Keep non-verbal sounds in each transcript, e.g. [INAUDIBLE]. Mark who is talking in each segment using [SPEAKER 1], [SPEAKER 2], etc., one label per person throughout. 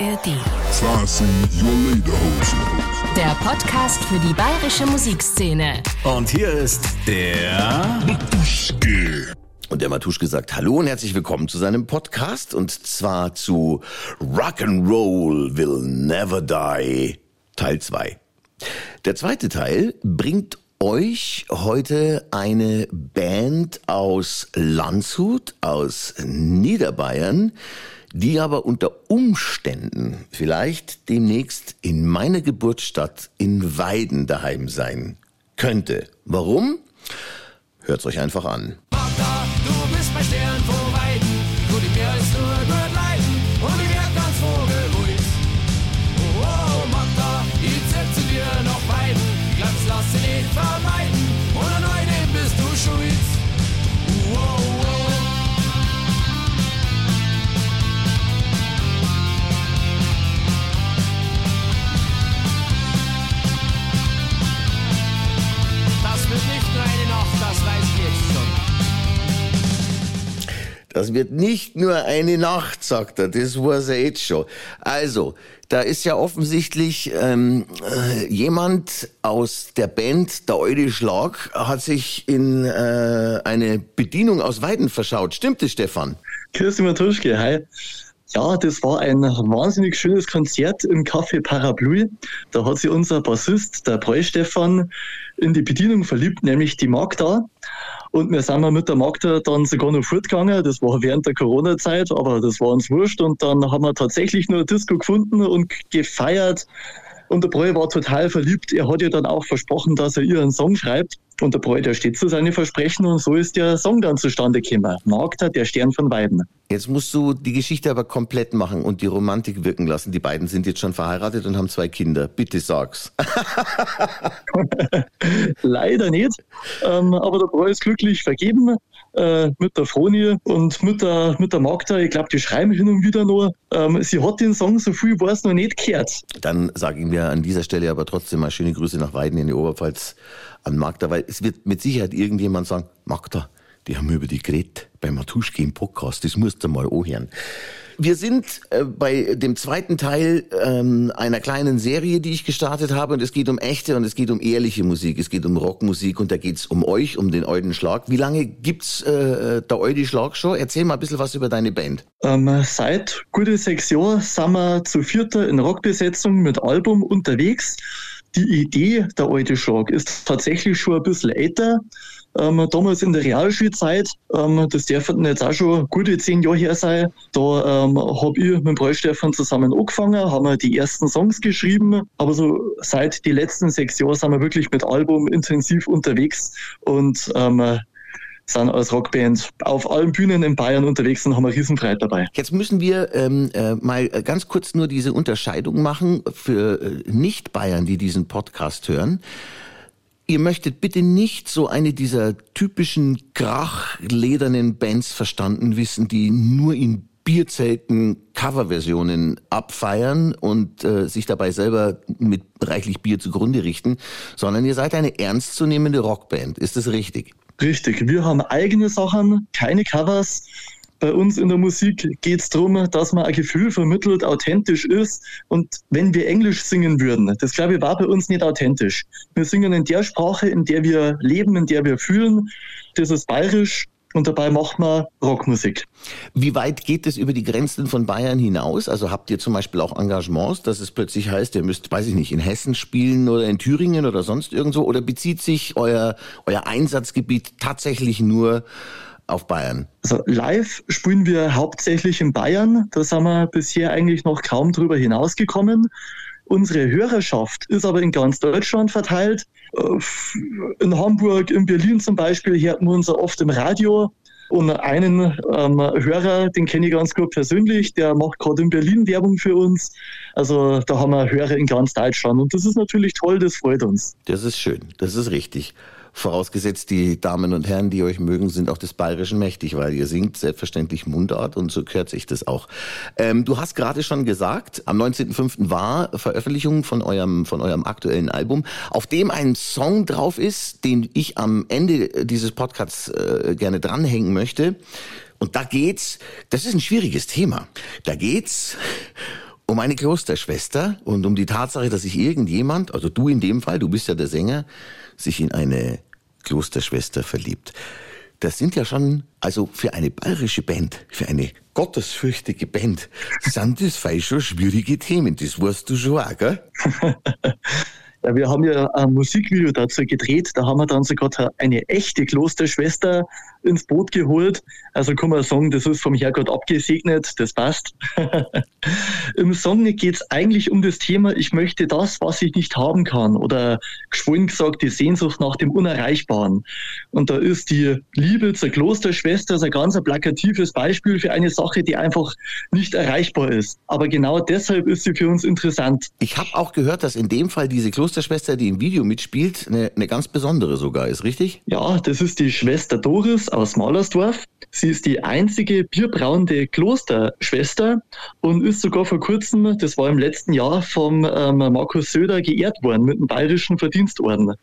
[SPEAKER 1] ARD. Der Podcast für die bayerische Musikszene.
[SPEAKER 2] Und hier ist der
[SPEAKER 3] Matuschke. Und der Matuschke sagt Hallo und herzlich willkommen zu seinem Podcast und zwar zu Rock'n'Roll Will Never Die Teil 2. Der zweite Teil bringt euch heute eine Band aus Landshut, aus Niederbayern, die aber unter Umständen vielleicht demnächst in meiner Geburtsstadt in Weiden daheim sein könnte. Warum? Hört's euch einfach an.
[SPEAKER 4] Das wird nicht nur eine Nacht,
[SPEAKER 3] sagt er, das weiß er jetzt schon. Also, da ist ja offensichtlich ähm, äh, jemand aus der Band Der Eude Schlag hat sich in äh, eine Bedienung aus Weiden verschaut. Stimmt es, Stefan?
[SPEAKER 5] Kirsti Matuschke, hi. Ja, das war ein wahnsinnig schönes Konzert im Café Parapluie. Da hat sich unser Bassist, der Bräu Stefan, in die Bedienung verliebt, nämlich die Magda. Und wir sind mit der Magda dann sogar noch fortgegangen. Das war während der Corona-Zeit, aber das war uns wurscht. Und dann haben wir tatsächlich nur Disco gefunden und gefeiert. Und der Bräu war total verliebt. Er hat ihr dann auch versprochen, dass er ihr einen Song schreibt. Und der Bräu, der steht zu seinen Versprechen und so ist der Song dann zustande gekommen. Magda, der Stern von Weiden.
[SPEAKER 3] Jetzt musst du die Geschichte aber komplett machen und die Romantik wirken lassen. Die beiden sind jetzt schon verheiratet und haben zwei Kinder. Bitte sag's. [LAUGHS]
[SPEAKER 5] Leider nicht. Ähm, aber der Bräu ist glücklich vergeben äh, mit der Froni und mit der, mit der Magda. Ich glaube, die schreiben hin und wieder nur. Ähm, sie hat den Song, so viel war es noch nicht gehört.
[SPEAKER 3] Dann sage ich mir an dieser Stelle aber trotzdem mal schöne Grüße nach Weiden in die Oberpfalz an Magda, weil es wird mit Sicherheit irgendjemand sagen, Magda, die haben über die geredet beim Matuschke im Podcast, das musst du mal anhören. Wir sind äh, bei dem zweiten Teil ähm, einer kleinen Serie, die ich gestartet habe und es geht um echte und es geht um ehrliche Musik, es geht um Rockmusik und da geht's um euch, um den Euden Schlag. Wie lange gibt's äh, der Eudi Schlag schon? Erzähl mal ein bisschen was über deine Band.
[SPEAKER 5] Ähm, seit gute sechs Jahren sind wir zu vierter in Rockbesetzung mit Album unterwegs. Die Idee der alte Schlag ist tatsächlich schon ein bisschen älter. Ähm, damals in der Realschulzeit, ähm, das dürften jetzt auch schon gute zehn Jahre her sein, da ähm, habe ich mit Bräustefan zusammen angefangen, haben wir die ersten Songs geschrieben, aber so seit die letzten sechs Jahren sind wir wirklich mit Album intensiv unterwegs und ähm, sind als Rockband auf allen Bühnen in Bayern unterwegs und haben eine Riesenfreiheit dabei.
[SPEAKER 3] Jetzt müssen wir ähm, äh, mal ganz kurz nur diese Unterscheidung machen für äh, Nicht-Bayern, die diesen Podcast hören. Ihr möchtet bitte nicht so eine dieser typischen krachledernen Bands verstanden wissen, die nur in Bierzelten Coverversionen abfeiern und äh, sich dabei selber mit reichlich Bier zugrunde richten, sondern ihr seid eine ernstzunehmende Rockband. Ist das richtig?
[SPEAKER 5] Richtig, wir haben eigene Sachen, keine Covers. Bei uns in der Musik geht es darum, dass man ein Gefühl vermittelt, authentisch ist. Und wenn wir Englisch singen würden, das glaube ich war bei uns nicht authentisch. Wir singen in der Sprache, in der wir leben, in der wir fühlen. Das ist bayerisch und dabei macht man Rockmusik.
[SPEAKER 3] Wie weit geht es über die Grenzen von Bayern hinaus? Also habt ihr zum Beispiel auch Engagements, dass es plötzlich heißt, ihr müsst, weiß ich nicht, in Hessen spielen oder in Thüringen oder sonst irgendwo? Oder bezieht sich euer, euer Einsatzgebiet tatsächlich nur auf Bayern?
[SPEAKER 5] Also live spielen wir hauptsächlich in Bayern. Da sind wir bisher eigentlich noch kaum drüber hinausgekommen. Unsere Hörerschaft ist aber in ganz Deutschland verteilt. Äh, In Hamburg, in Berlin zum Beispiel hört man uns oft im Radio. Und einen ähm, Hörer, den kenne ich ganz gut persönlich, der macht gerade in Berlin Werbung für uns. Also da haben wir Hörer in ganz Deutschland. Und das ist natürlich toll, das freut uns.
[SPEAKER 3] Das ist schön, das ist richtig. Vorausgesetzt, die Damen und Herren, die euch mögen, sind auch des Bayerischen mächtig, weil ihr singt selbstverständlich Mundart und so gehört sich das auch. Ähm, du hast gerade schon gesagt, am 19.05. war Veröffentlichung von eurem, von eurem aktuellen Album, auf dem ein Song drauf ist, den ich am Ende dieses Podcasts äh, gerne dranhängen möchte. Und da geht's, das ist ein schwieriges Thema, da geht's um eine Klosterschwester und um die Tatsache, dass sich irgendjemand, also du in dem Fall, du bist ja der Sänger, sich in eine Klosterschwester verliebt. Das sind ja schon, also für eine bayerische Band, für eine gottesfürchtige Band, sind das [LAUGHS] fei schon schwierige Themen. Das weißt du schon auch, gell? [LAUGHS]
[SPEAKER 5] Ja, wir haben ja ein Musikvideo dazu gedreht. Da haben wir dann sogar eine echte Klosterschwester ins Boot geholt. Also kann man sagen, das ist vom Herrgott abgesegnet. Das passt. [LAUGHS] Im Song geht es eigentlich um das Thema, ich möchte das, was ich nicht haben kann. Oder geschwollen gesagt, die Sehnsucht nach dem Unerreichbaren. Und da ist die Liebe zur Klosterschwester ein ganz plakatives Beispiel für eine Sache, die einfach nicht erreichbar ist. Aber genau deshalb ist sie für uns interessant.
[SPEAKER 3] Ich habe auch gehört, dass in dem Fall diese Klosterschwester, die im Video mitspielt, eine, eine ganz besondere sogar ist, richtig?
[SPEAKER 5] Ja, das ist die Schwester Doris aus Malersdorf. Sie ist die einzige bierbrauende Klosterschwester und ist sogar vor kurzem, das war im letzten Jahr, vom ähm, Markus Söder geehrt worden mit dem Bayerischen Verdienstorden.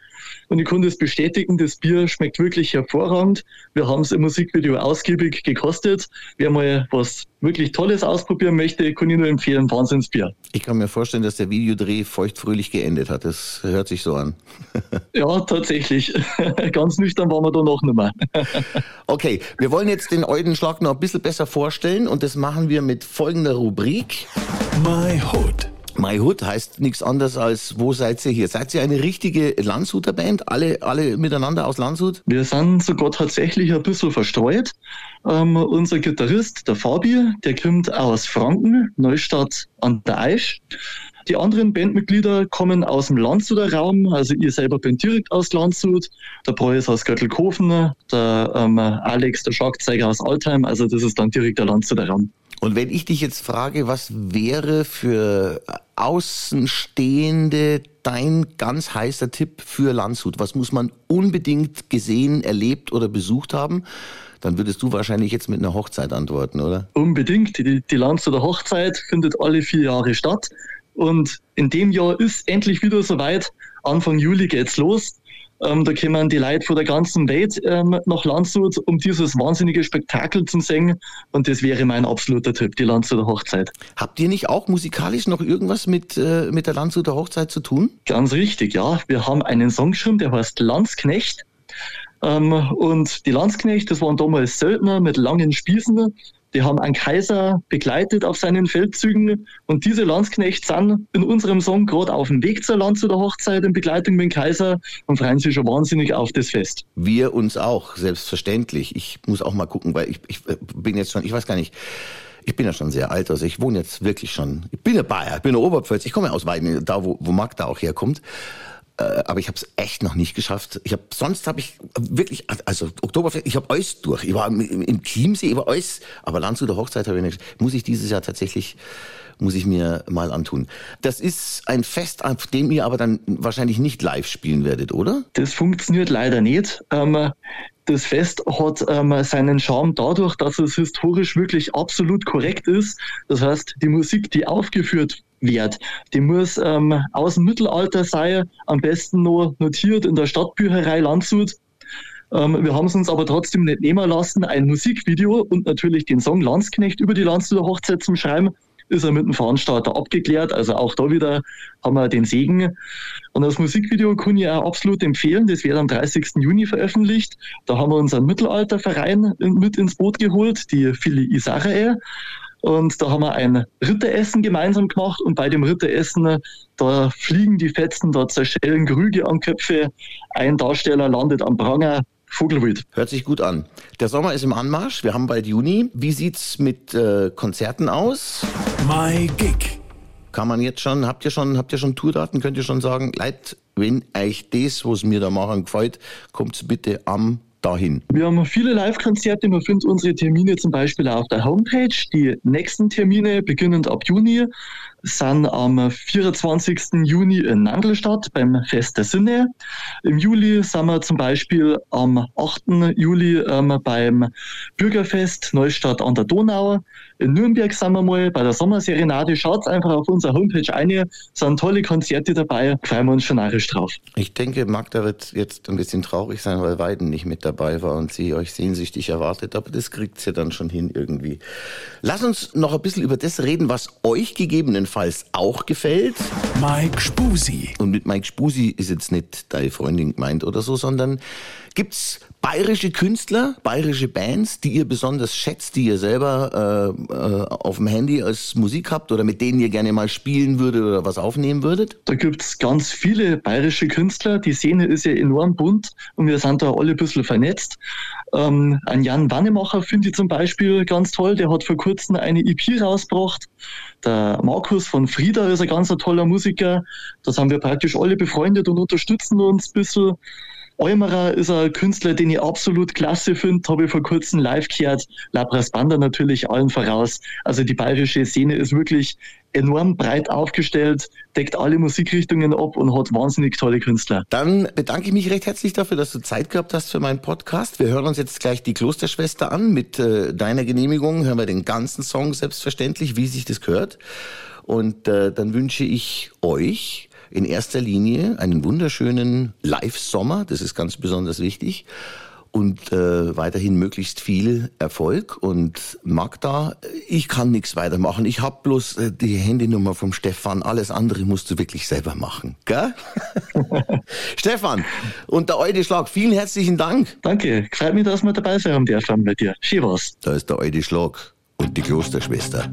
[SPEAKER 5] Und ich konnte es bestätigen, das Bier schmeckt wirklich hervorragend. Wir haben es im Musikvideo ausgiebig gekostet. Wer mal was wirklich Tolles ausprobieren möchte, kann ich nur empfehlen, Wahnsinnsbier.
[SPEAKER 3] Ich kann mir vorstellen, dass der Videodreh feuchtfröhlich geendet hat. Das hört sich so an.
[SPEAKER 5] ja, tatsächlich. [LAUGHS] Ganz nüchtern waren wir da noch nicht mehr. [LAUGHS]
[SPEAKER 3] okay, wir wollen jetzt den Eudenschlag noch ein bisschen besser vorstellen und das machen wir mit folgender Rubrik.
[SPEAKER 2] My Hood.
[SPEAKER 3] My Hood heißt nichts anderes als, wo seid ihr hier? Seid ihr eine richtige Landshuter Band? Alle, alle miteinander aus Landshut?
[SPEAKER 5] Wir sind sogar tatsächlich ein bisschen verstreut. Ähm, unser Gitarrist, der Fabi, der kommt aus Franken, Neustadt an der Aisch. Die anderen Bandmitglieder kommen aus dem Landshuter Raum, also ihr selber bin direkt aus Landshut, der Breu ist aus Göttelkofen, der ähm, Alex, der Schlagzeuger aus Altheim, also das ist dann direkt der Landshuter Raum.
[SPEAKER 3] Und wenn ich dich jetzt frage, was wäre für Außenstehende dein ganz heißer Tipp für Landshut? Was muss man unbedingt gesehen, erlebt oder besucht haben? Dann würdest du wahrscheinlich jetzt mit einer Hochzeit antworten, oder?
[SPEAKER 5] Unbedingt. Die, die Landshuter Hochzeit findet alle vier Jahre statt. Und in dem Jahr ist endlich wieder soweit. Anfang Juli geht's los. Ähm, da kommen die Leute von der ganzen Welt ähm, nach Landshut, um dieses wahnsinnige Spektakel zu singen. Und das wäre mein absoluter Tipp, die Landshuter Hochzeit.
[SPEAKER 3] Habt ihr nicht auch musikalisch noch irgendwas mit, äh, mit der Landshuter Hochzeit zu tun?
[SPEAKER 5] Ganz richtig, ja. Wir haben einen Song geschrieben, der heißt Landsknecht. Ähm, und die Landsknecht, das waren damals Söldner mit langen Spießen, die haben einen Kaiser begleitet auf seinen Feldzügen und diese Landsknechts sind in unserem Song gerade auf dem Weg zur Land zu der Hochzeit in Begleitung mit dem Kaiser und freuen sich schon wahnsinnig auf das Fest.
[SPEAKER 3] Wir uns auch, selbstverständlich. Ich muss auch mal gucken, weil ich, ich bin jetzt schon, ich weiß gar nicht, ich bin ja schon sehr alt, also ich wohne jetzt wirklich schon, ich bin ein Bayer, ich bin ein Oberpfälzer, ich komme ja aus Weiden, da wo, wo Magda auch herkommt. Äh, aber ich habe es echt noch nicht geschafft. Ich habe sonst habe ich wirklich also Oktoberfest, ich habe alles durch. Ich war im, Chiemsee, ich war alles, aber Landshuter Hochzeit habe ich nicht. Muss ich dieses Jahr tatsächlich muss ich mir mal antun. Das ist ein Fest, auf dem ihr aber dann wahrscheinlich nicht live spielen werdet, oder?
[SPEAKER 5] Das funktioniert leider nicht. Ähm, das Fest hat ähm, seinen Charme dadurch, dass es historisch wirklich absolut korrekt ist. Das heißt, die Musik, die aufgeführt wird, die muss ähm, aus dem Mittelalter sein, am besten nur notiert in der Stadtbücherei Landshut. Ähm, wir haben es uns aber trotzdem nicht nehmen lassen, ein Musikvideo und natürlich den Song Landsknecht über die Landshuter Hochzeit zum Schreiben ist er mit dem Veranstalter abgeklärt. Also auch da wieder haben wir den Segen. Und das Musikvideo kann ich auch absolut empfehlen. Das wird am 30. Juni veröffentlicht. Da haben wir unseren Mittelalterverein mit ins Boot geholt, die Philly Isarae. Und da haben wir ein Ritteressen gemeinsam gemacht und bei dem Ritteressen, da fliegen die Fetzen, da zerschellen Krüge an Köpfe. Ein Darsteller landet am Pranger, Vogelwild.
[SPEAKER 3] Hört sich gut an. Der Sommer ist im Anmarsch, wir haben bald Juni. Wie sieht's mit äh, Konzerten aus?
[SPEAKER 2] My Gig.
[SPEAKER 3] Kann man jetzt schon, habt ihr schon, habt ihr schon Tourdaten? Könnt ihr schon sagen, Leute, wenn euch das, was mir da machen, gefällt, kommt bitte am dahin?
[SPEAKER 5] Wir haben viele Live-Konzerte. Man findet unsere Termine zum Beispiel auf der Homepage. Die nächsten Termine beginnend ab Juni sind am 24. Juni in Nandelstadt beim Fest der Sinne. Im Juli sind wir zum Beispiel am 8. Juli ähm, beim Bürgerfest Neustadt an der Donau. In Nürnberg sind wir mal bei der Sommerserenade. Schaut einfach auf unserer Homepage ein. Es sind tolle Konzerte dabei. Freuen wir uns schon narrisch drauf.
[SPEAKER 3] Ich denke, Magda wird jetzt ein bisschen traurig sein, weil Weiden nicht mit dabei war und sie euch sehnsüchtig erwartet. Aber das kriegt sie dann schon hin irgendwie. Lass uns noch ein bisschen über das reden, was euch gegebenenfalls Rheinland-Pfalz auch gefällt.
[SPEAKER 2] Mike Spusi.
[SPEAKER 3] Und mit Mike Spusi ist jetzt nicht deine Freundin gemeint oder so, sondern gibt's bayerische Künstler, bayerische Bands, die ihr besonders schätzt, die ihr selber äh, äh, auf dem Handy als Musik habt oder mit denen ihr gerne mal spielen würdet oder was aufnehmen würdet?
[SPEAKER 5] Da gibt's ganz viele bayerische Künstler. Die Szene ist ja enorm bunt und wir sind da alle ein bisschen vernetzt. Ähm, ein Jan Wannemacher finde ich zum Beispiel ganz toll. Der hat vor kurzem eine EP rausgebracht. Der Markus von Frieda ist ein ganz toller Musiker. Da sind wir praktisch alle befreundet und unterstützen uns ein bisschen. Eumerer ist ein Künstler, den ich absolut klasse finde, habe ich vor kurzem live gehört. Labras Banda natürlich allen voraus. Also die bayerische Szene ist wirklich enorm breit aufgestellt, deckt alle Musikrichtungen ab und hat wahnsinnig tolle Künstler.
[SPEAKER 3] Dann bedanke ich mich recht herzlich dafür, dass du Zeit gehabt hast für meinen Podcast. Wir hören uns jetzt gleich die Klosterschwester an. Mit äh, deiner Genehmigung hören wir den ganzen Song selbstverständlich, wie sich das gehört. Und äh, dann wünsche ich euch in erster Linie einen wunderschönen Live-Sommer, das ist ganz besonders wichtig. Und äh, weiterhin möglichst viel Erfolg. Und Magda, ich kann nichts weitermachen. Ich habe bloß äh, die Handynummer vom Stefan. Alles andere musst du wirklich selber machen. Gell? [LAUGHS] Stefan, und der Eude Schlag, vielen herzlichen Dank.
[SPEAKER 5] Danke, freut mich, dass wir dabei sein dürfen bei dir. Schön was.
[SPEAKER 3] Da ist der Eude Schlag und die Klosterschwester.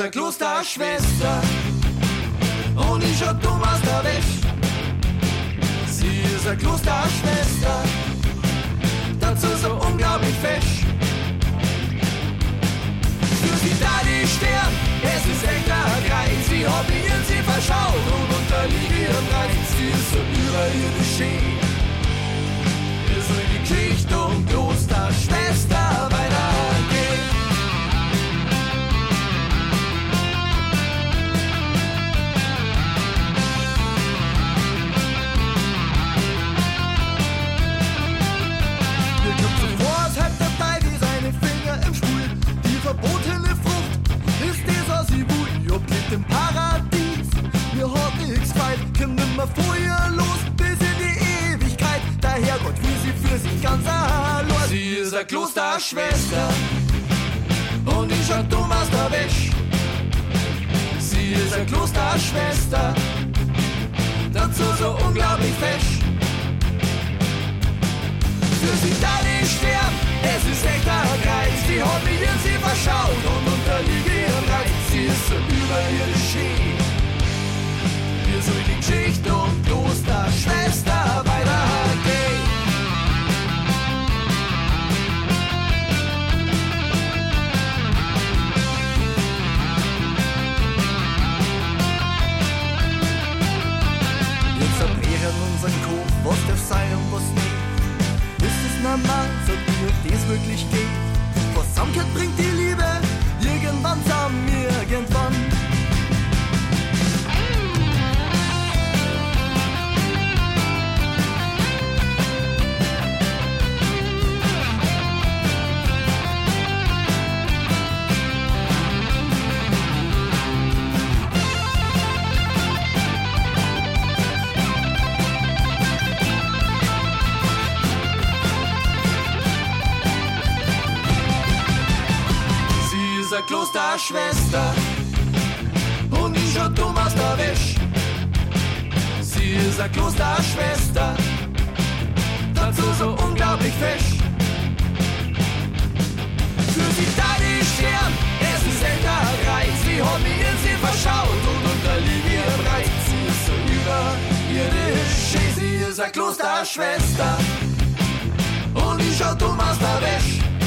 [SPEAKER 4] Ist eine Klosterschwester und ich hab Thomas der Wäsch. Sie ist eine Klosterschwester, dazu so unglaublich fesch. Für sie da die Stern, es ist echt ein Kreis. Sie in sie verschaut und unterliegt ihrem Reiz. Sie ist so überirdisch schön. Eine Klosterschwester und ich hab Thomas der Wäsch. Sie ist eine Klosterschwester, dazu so unglaublich fesch. Für sie da nicht sterben, es ist echt ein Kreis. Die hat mich sie verschaut und unterliege ihrem Reiz. Sie ist so überirdisch schön. Eine Klosterschwester und ich hab Thomas der Wäsch. Sie ist eine Klosterschwester, dazu so unglaublich fesch. Für sie da die Stern, es ist ein Reiz. Sie hat mich in sie verschaut und unterliegt ihrem Reiz. Sie ist so überirdisch, sie ist eine Klosterschwester und ich hab Thomas der Wäsch.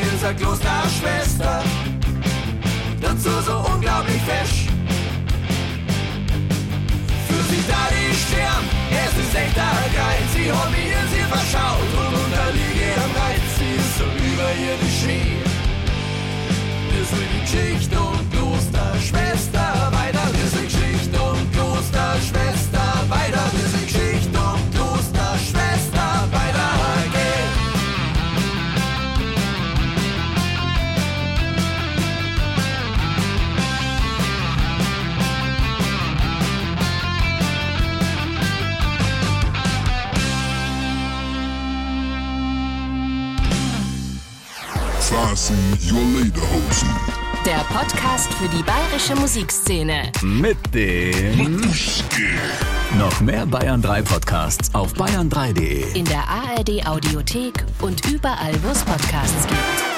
[SPEAKER 4] Eine Klosterschwester, dazu so unglaublich fesch. Für sie da die Stern, es ist echt ein Reiz. Sie in sie verschaut und unterliegt ihrem Reiz. Sie ist so überirdisch schön. Wir soll die Geschichte
[SPEAKER 6] Fasten your Lederhosen.
[SPEAKER 1] Der Podcast für die bayerische Musikszene.
[SPEAKER 2] Mit dem noch mehr Bayern 3 Podcasts auf bayern3.de.
[SPEAKER 1] In der ARD Audiothek und überall, wo es Podcasts gibt.